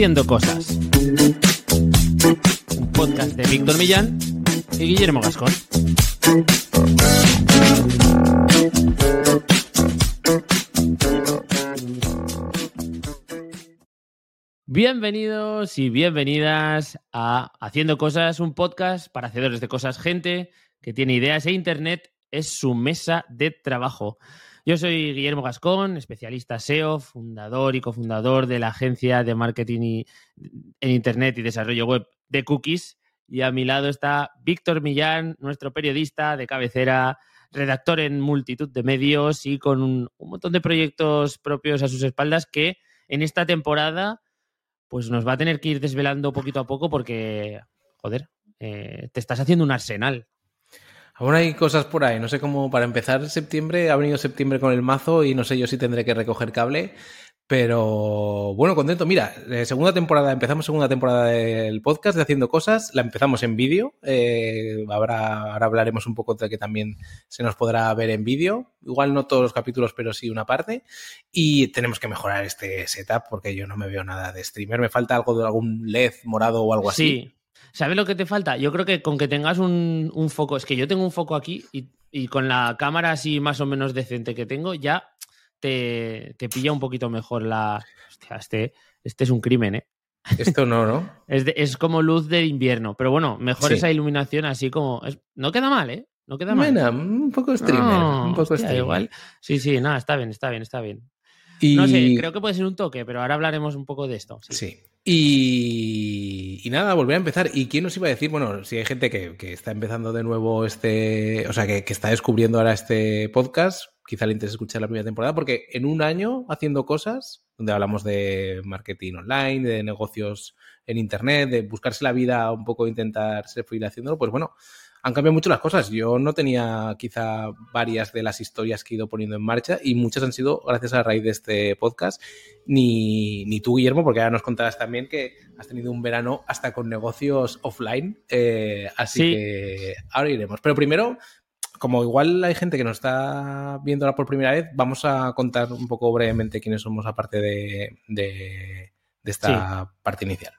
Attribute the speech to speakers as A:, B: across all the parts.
A: Haciendo Cosas. Un podcast de Víctor Millán y Guillermo Gascón. Bienvenidos y bienvenidas a Haciendo Cosas, un podcast para hacedores de cosas, gente que tiene ideas e Internet es su mesa de trabajo. Yo soy Guillermo Gascón, especialista SEO, fundador y cofundador de la agencia de marketing en Internet y desarrollo web de Cookies. Y a mi lado está Víctor Millán, nuestro periodista de cabecera, redactor en multitud de medios y con un, montón de proyectos propios a sus espaldas que en esta temporada pues nos va a tener que ir desvelando poquito a poco porque, joder, eh, te estás haciendo un arsenal.
B: Aún hay cosas por ahí, no sé cómo para empezar septiembre, ha venido septiembre con el mazo y no sé yo si tendré que recoger cable, pero bueno, contento. Mira, eh, segunda temporada, empezamos segunda temporada del podcast de Haciendo Cosas, la empezamos en vídeo, eh, ahora, ahora hablaremos un poco de que también se nos podrá ver en vídeo, igual no todos los capítulos, pero sí una parte, y tenemos que mejorar este setup porque yo no me veo nada de streamer, me falta algo de algún LED morado o algo así.
A: ¿Sabes lo que te falta? Yo creo que con que tengas un, foco, es que yo tengo un foco aquí y, con la cámara así más o menos decente que tengo, ya te, pilla un poquito mejor la... Hostia, este, este es un crimen, ¿eh?
B: Esto no, ¿no?
A: es, como luz de invierno, pero bueno, mejor esa iluminación así como... no queda mal, ¿eh? No queda mal.
B: un poco streamer, un poco streamer.
A: Igual. Sí, sí, nada, está bien, está bien, está bien. No sé, creo que puede ser un toque, pero ahora hablaremos un poco de esto.
B: sí. Y, nada, volver a empezar. ¿Y quién nos iba a decir? Bueno, si hay gente que, está empezando de nuevo este, o sea, que, está descubriendo ahora este podcast, quizá le interese escuchar la primera temporada, porque en un año haciendo cosas, donde hablamos de marketing online, de negocios en Internet, de buscarse la vida un poco, intentar ser feliz haciéndolo, pues bueno, han cambiado mucho las cosas. Yo no tenía quizá varias de las historias que he ido poniendo en marcha y muchas han sido gracias a la raíz de este podcast. Ni, ni tú, Guillermo, porque ahora nos contarás también que has tenido un verano hasta con negocios offline. Eh, así que ahora iremos. Pero primero, como igual hay gente que nos está viendo ahora por primera vez, vamos a contar un poco brevemente quiénes somos aparte de, de, esta parte inicial.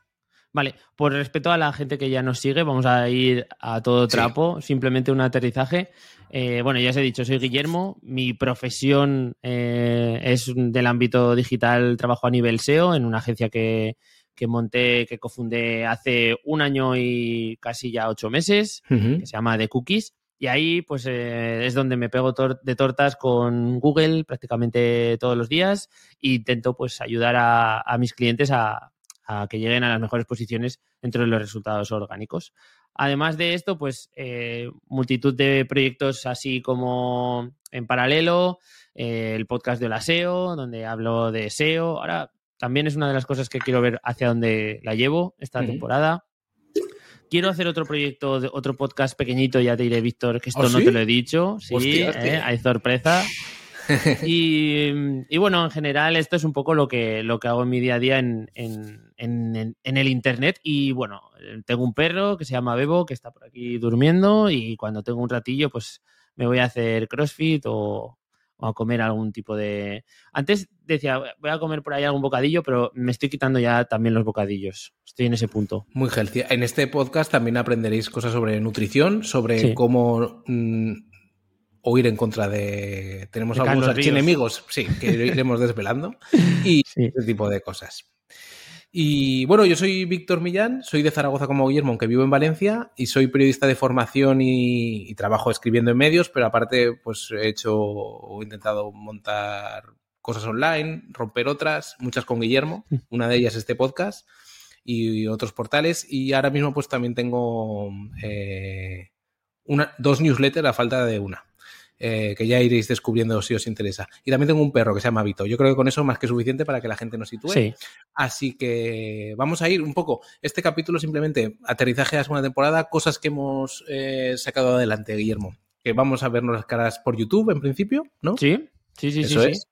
A: Vale, por respeto a la gente que ya nos sigue, vamos a ir a todo trapo, simplemente un aterrizaje. Eh, bueno, ya os he dicho, soy Guillermo, mi profesión eh, es del ámbito digital, trabajo a nivel SEO en una agencia que, monté, que cofundé hace un año y casi ya ocho meses, que se llama The Cookies. Y ahí, pues, eh, es donde me pego de tortas con Google prácticamente todos los días e intento, pues, ayudar a mis clientes a, que lleguen a las mejores posiciones dentro de los resultados orgánicos. Además de esto, pues eh, multitud de proyectos así como en paralelo, eh, el podcast de la SEO, donde hablo de SEO. Ahora también es una de las cosas que quiero ver hacia dónde la llevo esta temporada. Quiero hacer otro proyecto, otro podcast pequeñito, ya te diré, Víctor, que esto ¿Ah, no te lo he dicho. Sí, eh, hay sorpresa. y, bueno, en general esto es un poco lo que, lo que hago en mi día a día en, el Internet. Y bueno, tengo un perro que se llama Bebo, que está por aquí durmiendo y cuando tengo un ratillo, pues me voy a hacer CrossFit o, a comer algún tipo de... Antes decía, voy a comer por ahí algún bocadillo, pero me estoy quitando ya también los bocadillos. Estoy en ese punto.
B: Muy healthy. En este podcast también aprenderéis cosas sobre nutrición, sobre cómo mm, o ir en contra de. Tenemos algunos enemigos, sí, que iremos desvelando. Y ese tipo de cosas. Y bueno, yo soy Víctor Millán, soy de Zaragoza como Guillermo, aunque vivo en Valencia, y soy periodista de formación y, trabajo escribiendo en medios, pero aparte, pues he hecho o he intentado montar cosas online, romper otras, muchas con Guillermo, mm. una de ellas este podcast y, otros portales, y ahora mismo pues también tengo eh, una, dos newsletters a falta de una. Eh, que ya iréis descubriendo si os interesa. Y también tengo un perro que se llama Vito. Yo creo que con eso más que suficiente para que la gente nos sitúe. Así que vamos a ir un poco. Este capítulo simplemente aterrizaje a la segunda temporada, cosas que hemos eh, sacado adelante, Guillermo. Que vamos a vernos las caras por YouTube en principio, ¿no?
A: Sí, sí, sí, eso sí, es.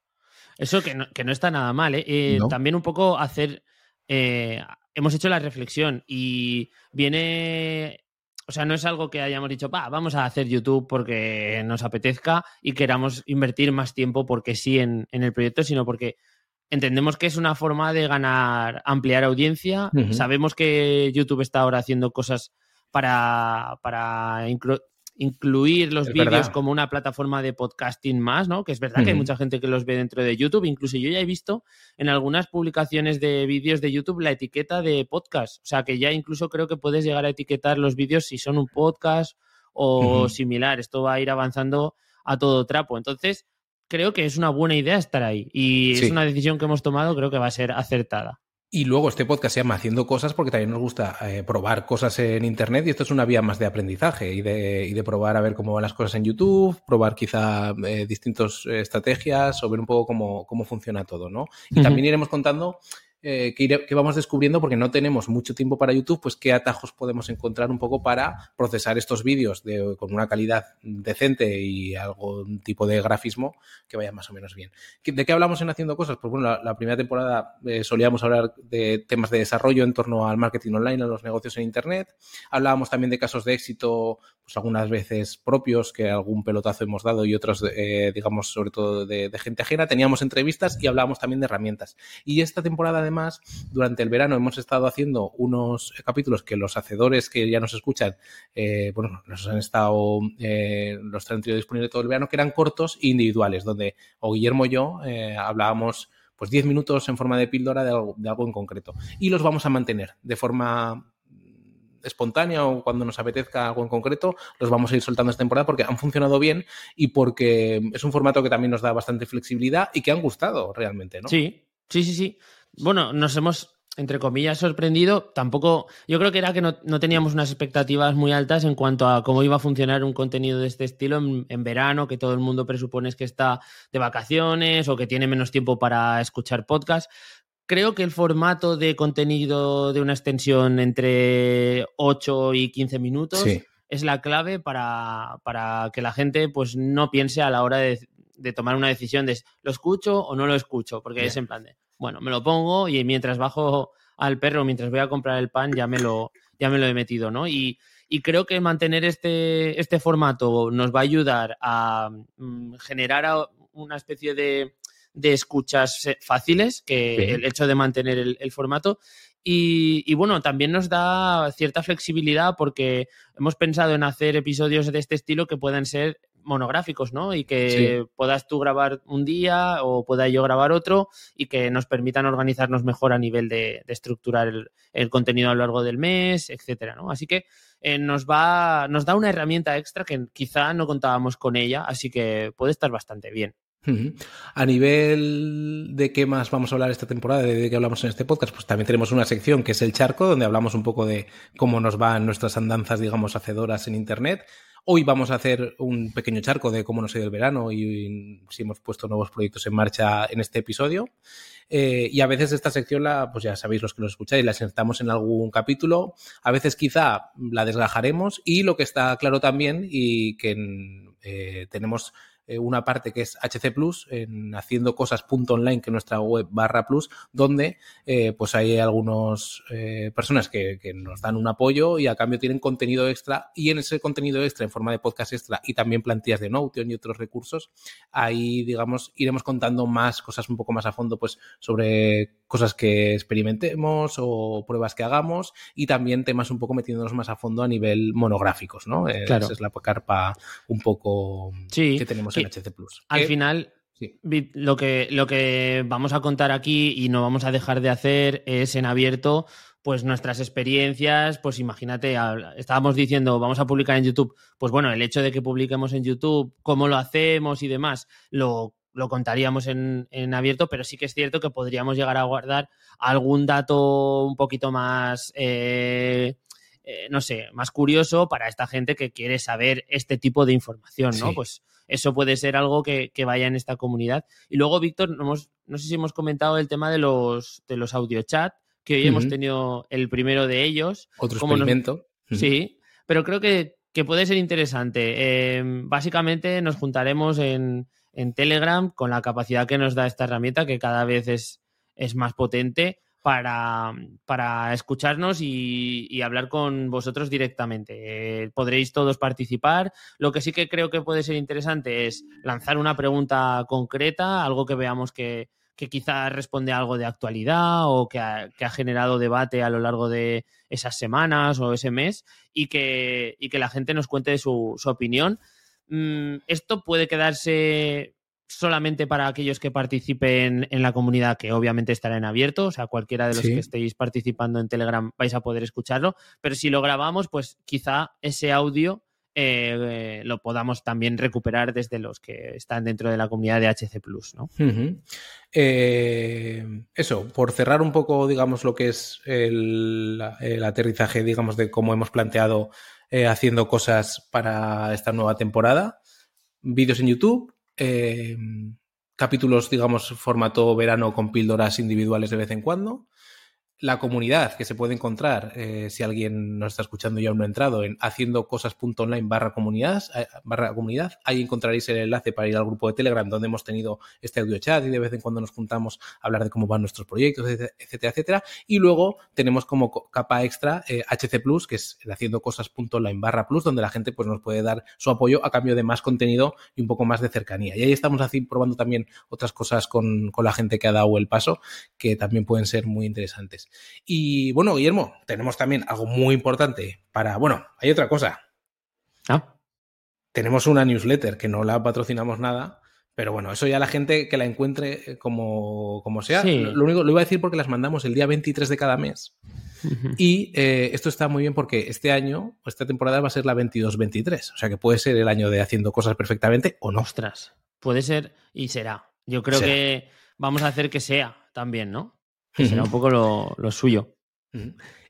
A: Eso que no, está nada mal, ¿eh? eh también un poco hacer. hemos hecho la reflexión y viene o sea, no es algo que hayamos dicho, vamos a hacer YouTube porque nos apetezca y queramos invertir más tiempo porque sí en, el proyecto, sino porque entendemos que es una forma de ganar, ampliar audiencia. Sabemos que YouTube está ahora haciendo cosas para, para incluir los vídeos como una plataforma de podcasting más, ¿no? Que es verdad que hay mucha gente que los ve dentro de YouTube. Incluso yo ya he visto en algunas publicaciones de vídeos de YouTube la etiqueta de podcast. O sea, que ya incluso creo que puedes llegar a etiquetar los vídeos si son un podcast o similar. Esto va a ir avanzando a todo trapo. Entonces, creo que es una buena idea estar ahí. Y es una decisión que hemos tomado, creo que va a ser acertada.
B: Y luego este podcast se llama Haciendo Cosas porque también nos gusta eh, probar cosas en Internet y esto es una vía más de aprendizaje y de, y de probar a ver cómo van las cosas en YouTube, probar quizá eh, distintas estrategias o ver un poco cómo, cómo funciona todo, ¿no? Y también iremos contando eh, que, vamos descubriendo porque no tenemos mucho tiempo para YouTube, pues qué atajos podemos encontrar un poco para procesar estos vídeos con una calidad decente y algún tipo de grafismo que vaya más o menos bien. ¿De qué hablamos en Haciendo Cosas? Pues bueno, la, primera temporada eh, solíamos hablar de temas de desarrollo en torno al marketing online, a los negocios en Internet. Hablábamos también de casos de éxito, pues algunas veces propios, que algún pelotazo hemos dado y otros, eh, digamos, sobre todo de, de gente ajena. Teníamos entrevistas y hablábamos también de herramientas. Y esta temporada además, durante el verano hemos estado haciendo unos capítulos que los hacedores que ya nos escuchan, eh, bueno, nos han estado, eh, los han tenido disponibles todo el verano, que eran cortos e individuales, donde o Guillermo y yo eh, hablábamos pues 10 minutos en forma de píldora de algo, de algo en concreto. Y los vamos a mantener de forma espontánea o cuando nos apetezca algo en concreto, los vamos a ir soltando esta temporada porque han funcionado bien y porque es un formato que también nos da bastante flexibilidad y que han gustado realmente, ¿no?
A: Sí, sí, sí, sí bueno, nos hemos, entre comillas, sorprendido. Tampoco, yo creo que era que no, teníamos unas expectativas muy altas en cuanto a cómo iba a funcionar un contenido de este estilo en, verano, que todo el mundo presupone que está de vacaciones o que tiene menos tiempo para escuchar podcast. Creo que el formato de contenido de una extensión entre 8 y 15 minutos es la clave para, que la gente pues, no piense a la hora de, tomar una decisión de lo escucho o no lo escucho, porque es en plan de bueno, me lo pongo y mientras bajo al perro, mientras voy a comprar el pan, ya me lo, ya me lo he metido, ¿no? Y, creo que mantener este, este formato nos va a ayudar a mm, generar una especie de, escuchas fáciles, que el hecho de mantener el, formato. Y, bueno, también nos da cierta flexibilidad porque hemos pensado en hacer episodios de este estilo que puedan ser monográficos, ¿no? Y que puedas tú grabar un día o pueda yo grabar otro y que nos permitan organizarnos mejor a nivel de, estructurar el, contenido a lo largo del mes, etcétera, ¿no? Así que eh, nos va, nos da una herramienta extra que quizá no contábamos con ella, así que puede estar bastante bien.
B: A nivel de qué más vamos a hablar esta temporada, de qué hablamos en este podcast, pues también tenemos una sección que es el charco, donde hablamos un poco de cómo nos van nuestras andanzas, digamos, hacedoras en Internet. Hoy vamos a hacer un pequeño charco de cómo nos ha ido el verano y, si hemos puesto nuevos proyectos en marcha en este episodio. Eh, y a veces esta sección, la, pues ya sabéis los que nos escucháis, la sentamos en algún capítulo. A veces quizá la desgajaremos y lo que está claro también y que eh, tenemos eh, una parte que es HC Plus, en haciendo cosas.online, que es nuestra web barra plus, donde eh, pues hay algunas eh, personas que, nos dan un apoyo y a cambio tienen contenido extra y en ese contenido extra en forma de podcast extra y también plantillas de Notion y otros recursos, ahí digamos iremos contando más cosas un poco más a fondo pues sobre cosas que experimentemos o pruebas que hagamos y también temas un poco metiéndonos más a fondo a nivel monográficos, ¿no? Esa es la carpa un poco que tenemos Plus.
A: Al final, lo, que, lo que vamos a contar aquí y no vamos a dejar de hacer es en abierto pues nuestras experiencias, pues imagínate, estábamos diciendo, vamos a publicar en YouTube, pues bueno, el hecho de que publiquemos en YouTube, cómo lo hacemos y demás, lo, contaríamos en, abierto, pero sí que es cierto que podríamos llegar a guardar algún dato un poquito más, eh, eh, no sé, más curioso para esta gente que quiere saber este tipo de información, ¿no? Pues eso puede ser algo que, vaya en esta comunidad. Y luego, Víctor, no, no sé si hemos comentado el tema de los, de los audio chat, que hoy hemos tenido el primero de ellos.
B: Otro experimento.
A: Sí, pero creo que, puede ser interesante. Em, básicamente nos juntaremos en, en, Telegram con la capacidad que nos da esta herramienta, que cada vez es, es más potente para, para escucharnos y, hablar con vosotros directamente. Eh, podréis todos participar. Lo que sí que creo que puede ser interesante es lanzar una pregunta concreta, algo que veamos que, que quizá responde a algo de actualidad o que ha, generado debate a lo largo de esas semanas o ese mes y que, que la gente nos cuente su opinión. Mm, esto puede quedarse solamente para aquellos que participen en la comunidad, que obviamente estará en abierto, o sea, cualquiera de los que estéis participando en Telegram vais a poder escucharlo, pero si lo grabamos, pues quizá ese audio eh, lo podamos también recuperar desde los que están dentro de la comunidad de HC Plus, ¿no?
B: Eh, eso, por cerrar un poco, digamos, lo que es el, aterrizaje, digamos, de cómo hemos planteado eh, haciendo cosas para esta nueva temporada. Vídeos en YouTube, Em, capítulos, digamos, formato verano con píldoras individuales de vez en cuando la comunidad que se puede encontrar, eh, si alguien nos está escuchando y aún no ha entrado, en haciendocosas.online barra comunidad, eh, barra comunidad, ahí encontraréis el enlace para ir al grupo de Telegram donde hemos tenido este audio chat y de vez en cuando nos juntamos a hablar de cómo van nuestros proyectos, etcétera, etcétera. Y luego tenemos como capa extra HC eh, Plus, que es el haciendocosas.online barra plus, donde la gente pues, nos puede dar su apoyo a cambio de más contenido y un poco más de cercanía. Y ahí estamos así probando también otras cosas con, con la gente que ha dado el paso, que también pueden ser muy interesantes. Y bueno, Guillermo, tenemos también algo muy importante para. Bueno, hay otra cosa.
A: Ah.
B: Tenemos una newsletter que no la patrocinamos nada. Pero bueno, eso ya la gente que la encuentre como, como sea. Lo único lo iba a decir porque las mandamos el día 23 de cada mes. Y eh, esto está muy bien porque este año, esta temporada va a ser la 22-23. O sea que puede ser el año de haciendo cosas perfectamente o no.
A: Ostras, puede ser y será. Yo creo que vamos a hacer que sea también, ¿no? Será un poco lo, suyo.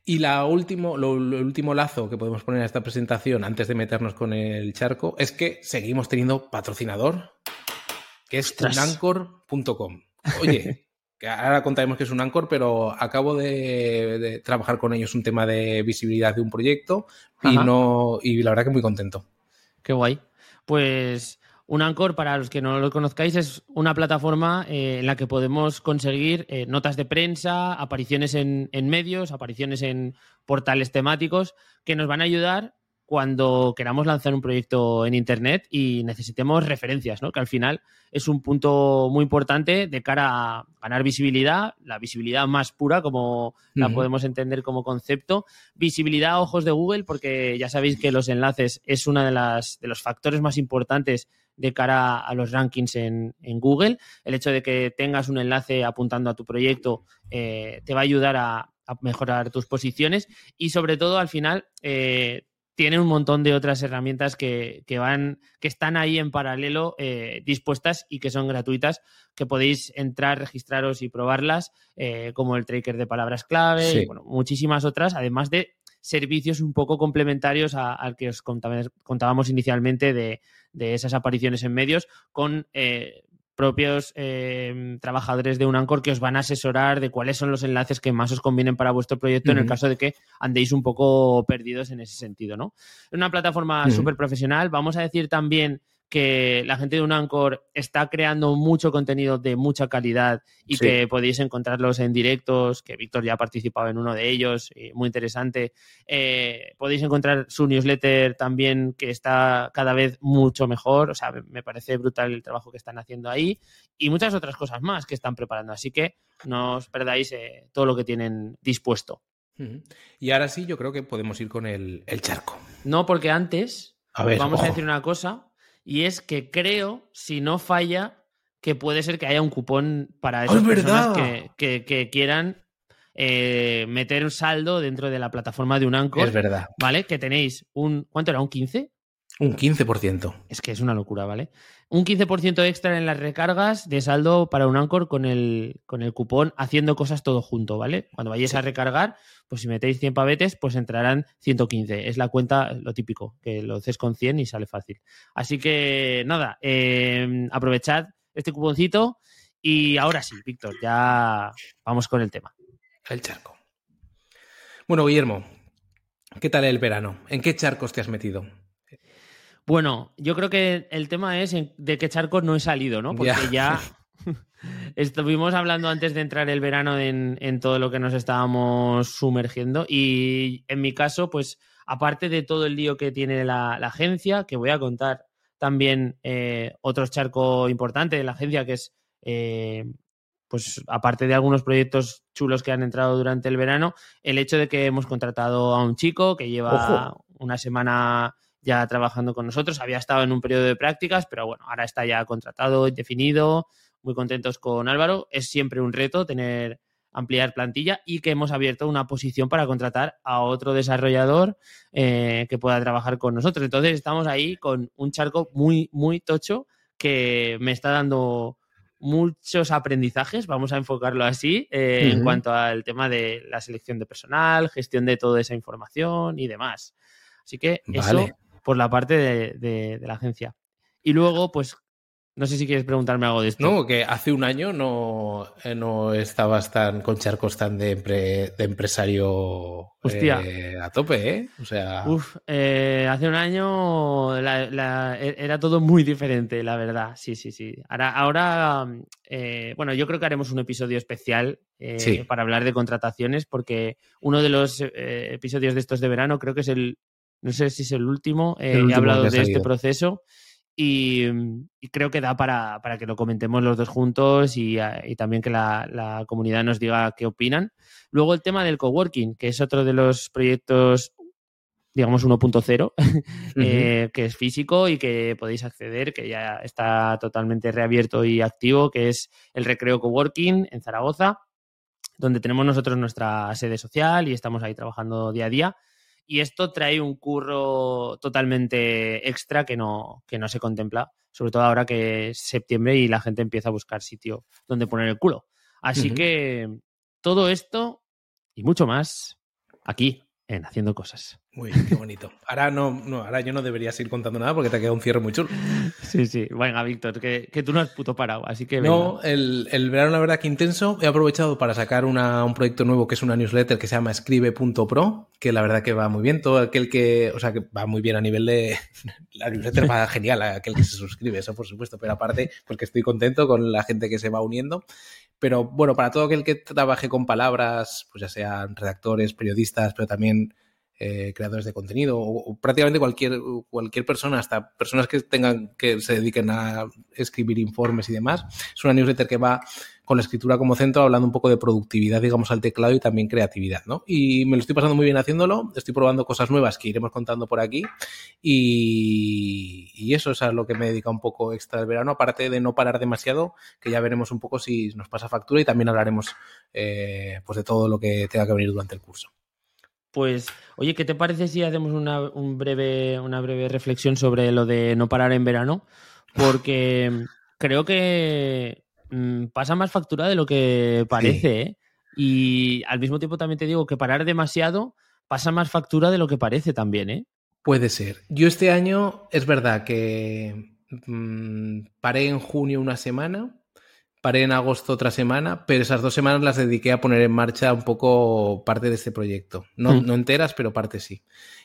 B: Y la último, lo, el último lazo que podemos poner a esta presentación antes de meternos con el charco es que seguimos teniendo patrocinador, que es unancor.com. Oye, que ahora contaremos que es un Anchor, pero acabo de, trabajar con ellos un tema de visibilidad de un proyecto y no y la verdad que muy contento.
A: Qué guay. Pues un Anchor, para los que no lo conozcáis, es una plataforma eh, en la que podemos conseguir eh, notas de prensa, apariciones en, medios, apariciones en portales temáticos, que nos van a ayudar cuando queramos lanzar un proyecto en Internet y necesitemos referencias, ¿no? que al final es un punto muy importante de cara a ganar visibilidad, la visibilidad más pura, como la podemos entender como concepto, visibilidad a ojos de Google, porque ya sabéis que los enlaces es uno de, de los factores más importantes de cara a los rankings en, Google. El hecho de que tengas un enlace apuntando a tu proyecto eh, te va a ayudar a, mejorar tus posiciones y sobre todo al final eh, tiene un montón de otras herramientas que, van, que están ahí en paralelo eh, dispuestas y que son gratuitas, que podéis entrar, registraros y probarlas, como el tracker de palabras clave y bueno, muchísimas otras, además de servicios un poco complementarios al que os contábamos inicialmente de, esas apariciones en medios con eh, propios eh, trabajadores de un Anchor que os van a asesorar de cuáles son los enlaces que más os convienen para vuestro proyecto en el caso de que andéis un poco perdidos en ese sentido, ¿no? Es una plataforma súper profesional. Vamos a decir también que la gente de un Anchor está creando mucho contenido de mucha calidad y que podéis encontrarlos en directos, que Víctor ya ha participado en uno de ellos, y muy interesante. Eh, podéis encontrar su newsletter también, que está cada vez mucho mejor. O sea, me parece brutal el trabajo que están haciendo ahí y muchas otras cosas más que están preparando. Así que no os perdáis eh, todo lo que tienen dispuesto.
B: Y ahora sí, yo creo que podemos ir con el, charco.
A: No, porque antes vamos a decir una cosa y es que creo, si no falla, que puede ser que haya un cupón para esas personas que, quieran eh, meter un saldo dentro de la plataforma de un Anchor.
B: Es verdad.
A: ¿Vale? Que tenéis un. ¿Cuánto era? ¿Un 15?
B: Un 15%.
A: Es que es una locura, ¿vale? Un 15% extra en las recargas de saldo para un Anchor con el, con el cupón haciendo cosas todo junto, ¿vale? Cuando vayáis a recargar, pues si metéis 100 pavetes, pues entrarán 115. Es la cuenta, lo típico, que lo haces con 100 y sale fácil. Así que nada, em, aprovechad este cuponcito y ahora sí, Víctor, ya vamos con el tema.
B: El charco. Bueno, Guillermo, ¿qué tal el verano? ¿En qué charcos te has metido?
A: Bueno, yo creo que el tema es de qué charcos no he salido, ¿no? Porque ya estuvimos hablando antes de entrar el verano en, todo lo que nos estábamos sumergiendo y en mi caso, pues aparte de todo el lío que tiene la, agencia, que voy a contar también eh, otro charco importante de la agencia que es... Eh, pues aparte de algunos proyectos chulos que han entrado durante el verano, el hecho de que hemos contratado a un chico que lleva una semana ya trabajando con nosotros, había estado en un periodo de prácticas, pero bueno, ahora está ya contratado, definido, muy contentos con Álvaro. Es siempre un reto tener ampliar plantilla y que hemos abierto una posición para contratar a otro desarrollador eh, que pueda trabajar con nosotros. Entonces estamos ahí con un charco muy, muy tocho que me está dando muchos aprendizajes, vamos a enfocarlo así, eh, en cuanto al tema de la selección de personal, gestión de toda esa información y demás. Así que eso por la parte de la agencia. Y luego, pues no sé si quieres preguntarme algo de esto.
B: No, que hace un año no, eh, no estabas tan con charcos tan de, de empresario eh, a tope, ¿eh? O sea.
A: Uf, eh, hace un año e, era todo muy diferente, la verdad. Sí, sí, sí. Ahora, ahora bueno, yo creo que haremos un episodio especial para hablar de contrataciones, porque uno de los episodios de estos de verano creo que es el. No sé si es el último. he hablado de este proceso. Mm, y, creo que da para, que lo comentemos los dos juntos y, ah, también que la, comunidad nos diga qué opinan. Luego el tema del coworking, que es otro de los proyectos, digamos 1.0, eh, que es físico y que podéis acceder, que ya está totalmente reabierto y activo, que es el Recreo Coworking en Zaragoza, donde tenemos nosotros nuestra sede social y estamos ahí trabajando día a día y esto trae un curro totalmente extra que no, que no se contempla, sobre todo ahora que es septiembre y la gente empieza a buscar sitio donde poner el culo. Así que todo esto y mucho más aquí en Haciendo Cosas.
B: Muy qué bonito. Ahora no, no, ahora yo no debería seguir contando nada porque te ha quedado un cierre muy chulo.
A: Sí, sí. Venga, Víctor, que, tú no has puto parado, así que
B: No, el, verano la verdad que intenso. He aprovechado para sacar un proyecto nuevo que es una newsletter que se llama escribe.pro, que la verdad que va muy bien. Todo aquel que, o sea, que va muy bien a nivel de... La newsletter va genial, aquel que se suscribe, eso por supuesto, pero aparte porque estoy contento con la gente que se va uniendo. Pero bueno, para todo aquel que trabaje con palabras, pues ya sean redactores, periodistas, pero también eh, creadores de contenido o, prácticamente cualquier, cualquier persona, hasta personas que tengan que se dediquen a escribir informes y demás. Es una newsletter que va con la escritura como centro, hablando un poco de productividad, digamos, al teclado y también creatividad, ¿no? Y me lo estoy pasando muy bien haciéndolo, estoy probando cosas nuevas que iremos contando por aquí y, eso es a lo que me dedica un poco extra del verano, aparte de no parar demasiado, que ya veremos un poco si nos pasa factura y también hablaremos eh, pues de todo lo que tenga que venir durante el curso.
A: Pues, oye, ¿qué te parece si hacemos una, un breve, una breve reflexión sobre lo de no parar en verano? Porque creo que mm, pasa más factura de lo que parece, ¿eh? Y al mismo tiempo también te digo que parar demasiado pasa más factura de lo que parece también, ¿eh?
B: Puede ser. Yo este año es verdad que mm, paré en junio una semana paré en agosto otra semana, pero esas dos semanas las dediqué a poner en marcha un poco parte de este proyecto. No, mm. no enteras, pero parte sí.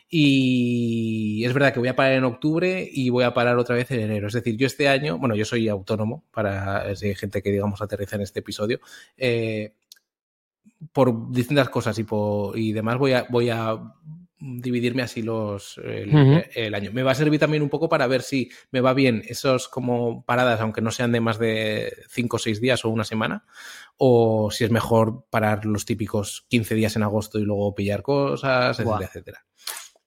B: Y es verdad que voy a parar en octubre y voy a parar otra vez en enero. Es decir, yo este año, bueno, yo soy autónomo para si hay gente que, digamos, aterriza en este episodio. Eh, por distintas cosas y, por, y demás voy a, voy a dividirme así los el, año. Me va a servir también un poco para ver si me va bien esos como paradas, aunque no sean de más de 5 o 6 días o una semana, o si es mejor parar los típicos 15 días en agosto y luego pillar cosas, etcétera, etcétera.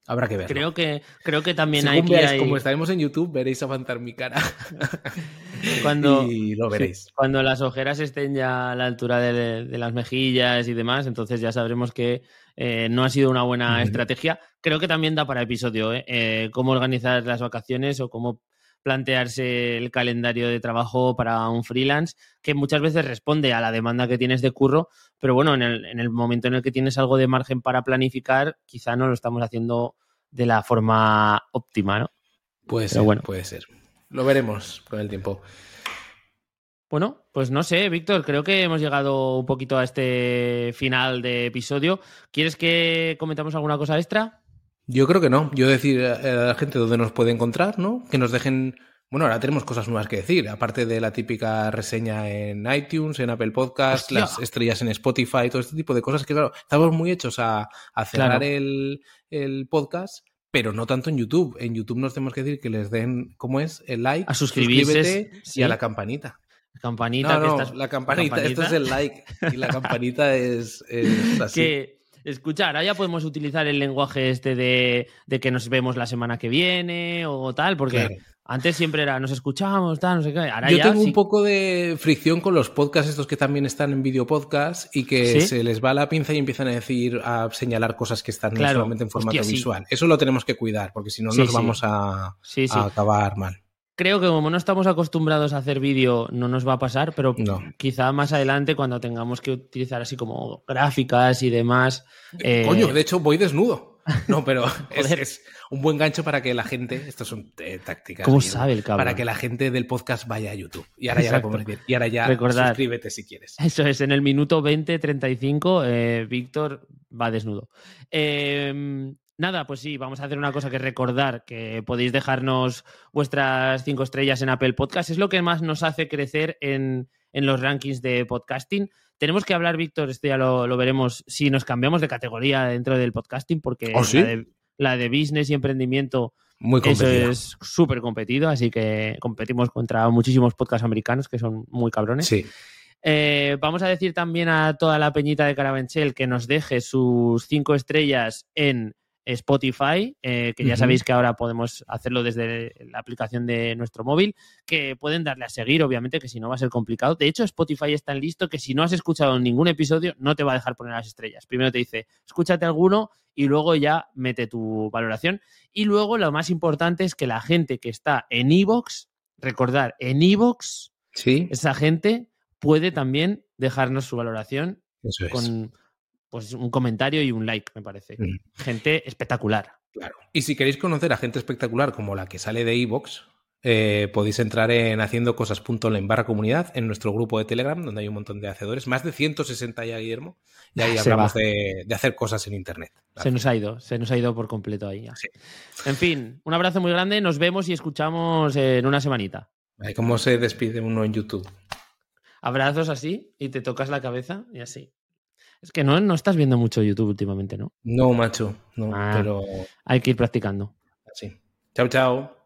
B: Habrá que ver.
A: Creo que, creo que también hay que.
B: Como estaremos en YouTube, veréis avanzar mi cara. cuando, y lo veréis.
A: cuando las ojeras estén ya a la altura de, las mejillas y demás, entonces ya sabremos que eh, no ha sido una buena estrategia. Creo que también da para episodio, ¿eh? ¿eh? Cómo organizar las vacaciones o cómo plantearse el calendario de trabajo para un freelance que muchas veces responde a la demanda que tienes de curro, pero bueno, en el, en el momento en el que tienes algo de margen para planificar, quizá no lo estamos haciendo de la forma óptima, ¿no?
B: Puede ser, bueno. puede ser. Lo veremos con el tiempo.
A: Bueno, pues no sé, Víctor, creo que hemos llegado un poquito a este final de episodio. ¿Quieres que comentamos alguna cosa extra?
B: Yo creo que no. Yo decir a la gente dónde nos puede encontrar, ¿no? Que nos dejen. Bueno, ahora tenemos cosas nuevas que decir, aparte de la típica reseña en iTunes, en Apple Podcast, las estrellas en Spotify, todo este tipo de cosas que, claro, estamos muy hechos a, cerrar el, podcast, pero no tanto en YouTube. En YouTube nos tenemos que decir que les den, ¿cómo es? El like,
A: a suscribirse
B: y a la campanita.
A: Campanita.
B: No, no, la, campanita, esto es el like y la campanita es, así.
A: Que, escuchar, ahora ya podemos utilizar el lenguaje este de, que nos vemos la semana que viene o tal, porque antes siempre era nos escuchamos, tal, no sé qué. Ahora
B: Yo tengo un poco de fricción con los podcasts estos que también están en video podcast y que se les va la pinza y empiezan a decir, a señalar cosas que están solamente en formato visual. Eso lo tenemos que cuidar, porque si no nos vamos a acabar mal
A: creo que como no estamos acostumbrados a hacer vídeo, no nos va a pasar, pero quizá más adelante cuando tengamos que utilizar así como gráficas y demás.
B: Eh, coño, de hecho voy desnudo. No, pero es, un buen gancho para que la gente, esto son eh, tácticas.
A: ¿Cómo sabe el cabrón?
B: Para que la gente del podcast vaya a YouTube. Y ahora ya Y ahora ya suscríbete si quieres.
A: Eso es, en el minuto 20-35, eh, Víctor va desnudo. Eh, Nada, pues sí, vamos a hacer una cosa que recordar que podéis dejarnos vuestras cinco estrellas en Apple Podcast. Es lo que más nos hace crecer en, los rankings de podcasting. Tenemos que hablar, Víctor, esto ya lo, veremos, si nos cambiamos de categoría dentro del podcasting, porque
B: ¿Oh,
A: la, de, business y emprendimiento
B: Muy
A: eso es súper competido, así que competimos contra muchísimos podcasts americanos que son muy cabrones.
B: Sí.
A: Eh, vamos a decir también a toda la peñita de Carabanchel que nos deje sus cinco estrellas en Spotify, eh, que ya sabéis que ahora podemos hacerlo desde la aplicación de nuestro móvil, que pueden darle a seguir, obviamente, que si no va a ser complicado. De hecho, Spotify es tan listo que si no has escuchado ningún episodio, no te va a dejar poner las estrellas. Primero te dice, escúchate alguno y luego ya mete tu valoración. Y luego lo más importante es que la gente que está en Evox, recordar, en Evox,
B: ¿Sí?
A: esa gente puede también dejarnos su valoración con pues un comentario y un like, me parece. Mm. Gente espectacular.
B: Claro. Y si queréis conocer a gente espectacular como la que sale de Evox, eh, podéis entrar en haciendo en barra comunidad en nuestro grupo de Telegram, donde hay un montón de hacedores, más de 160 ya, Guillermo, y ahí hablamos de, hacer cosas en Internet.
A: Se nos ha ido, se nos ha ido por completo ahí. En fin, un abrazo muy grande, nos vemos y escuchamos en una semanita.
B: ¿Cómo se despide uno en YouTube?
A: Abrazos así y te tocas la cabeza y así. Es que no, no estás viendo mucho YouTube últimamente, ¿no?
B: No, macho, no, ah, pero...
A: Hay que ir practicando.
B: Sí. Chao, chao.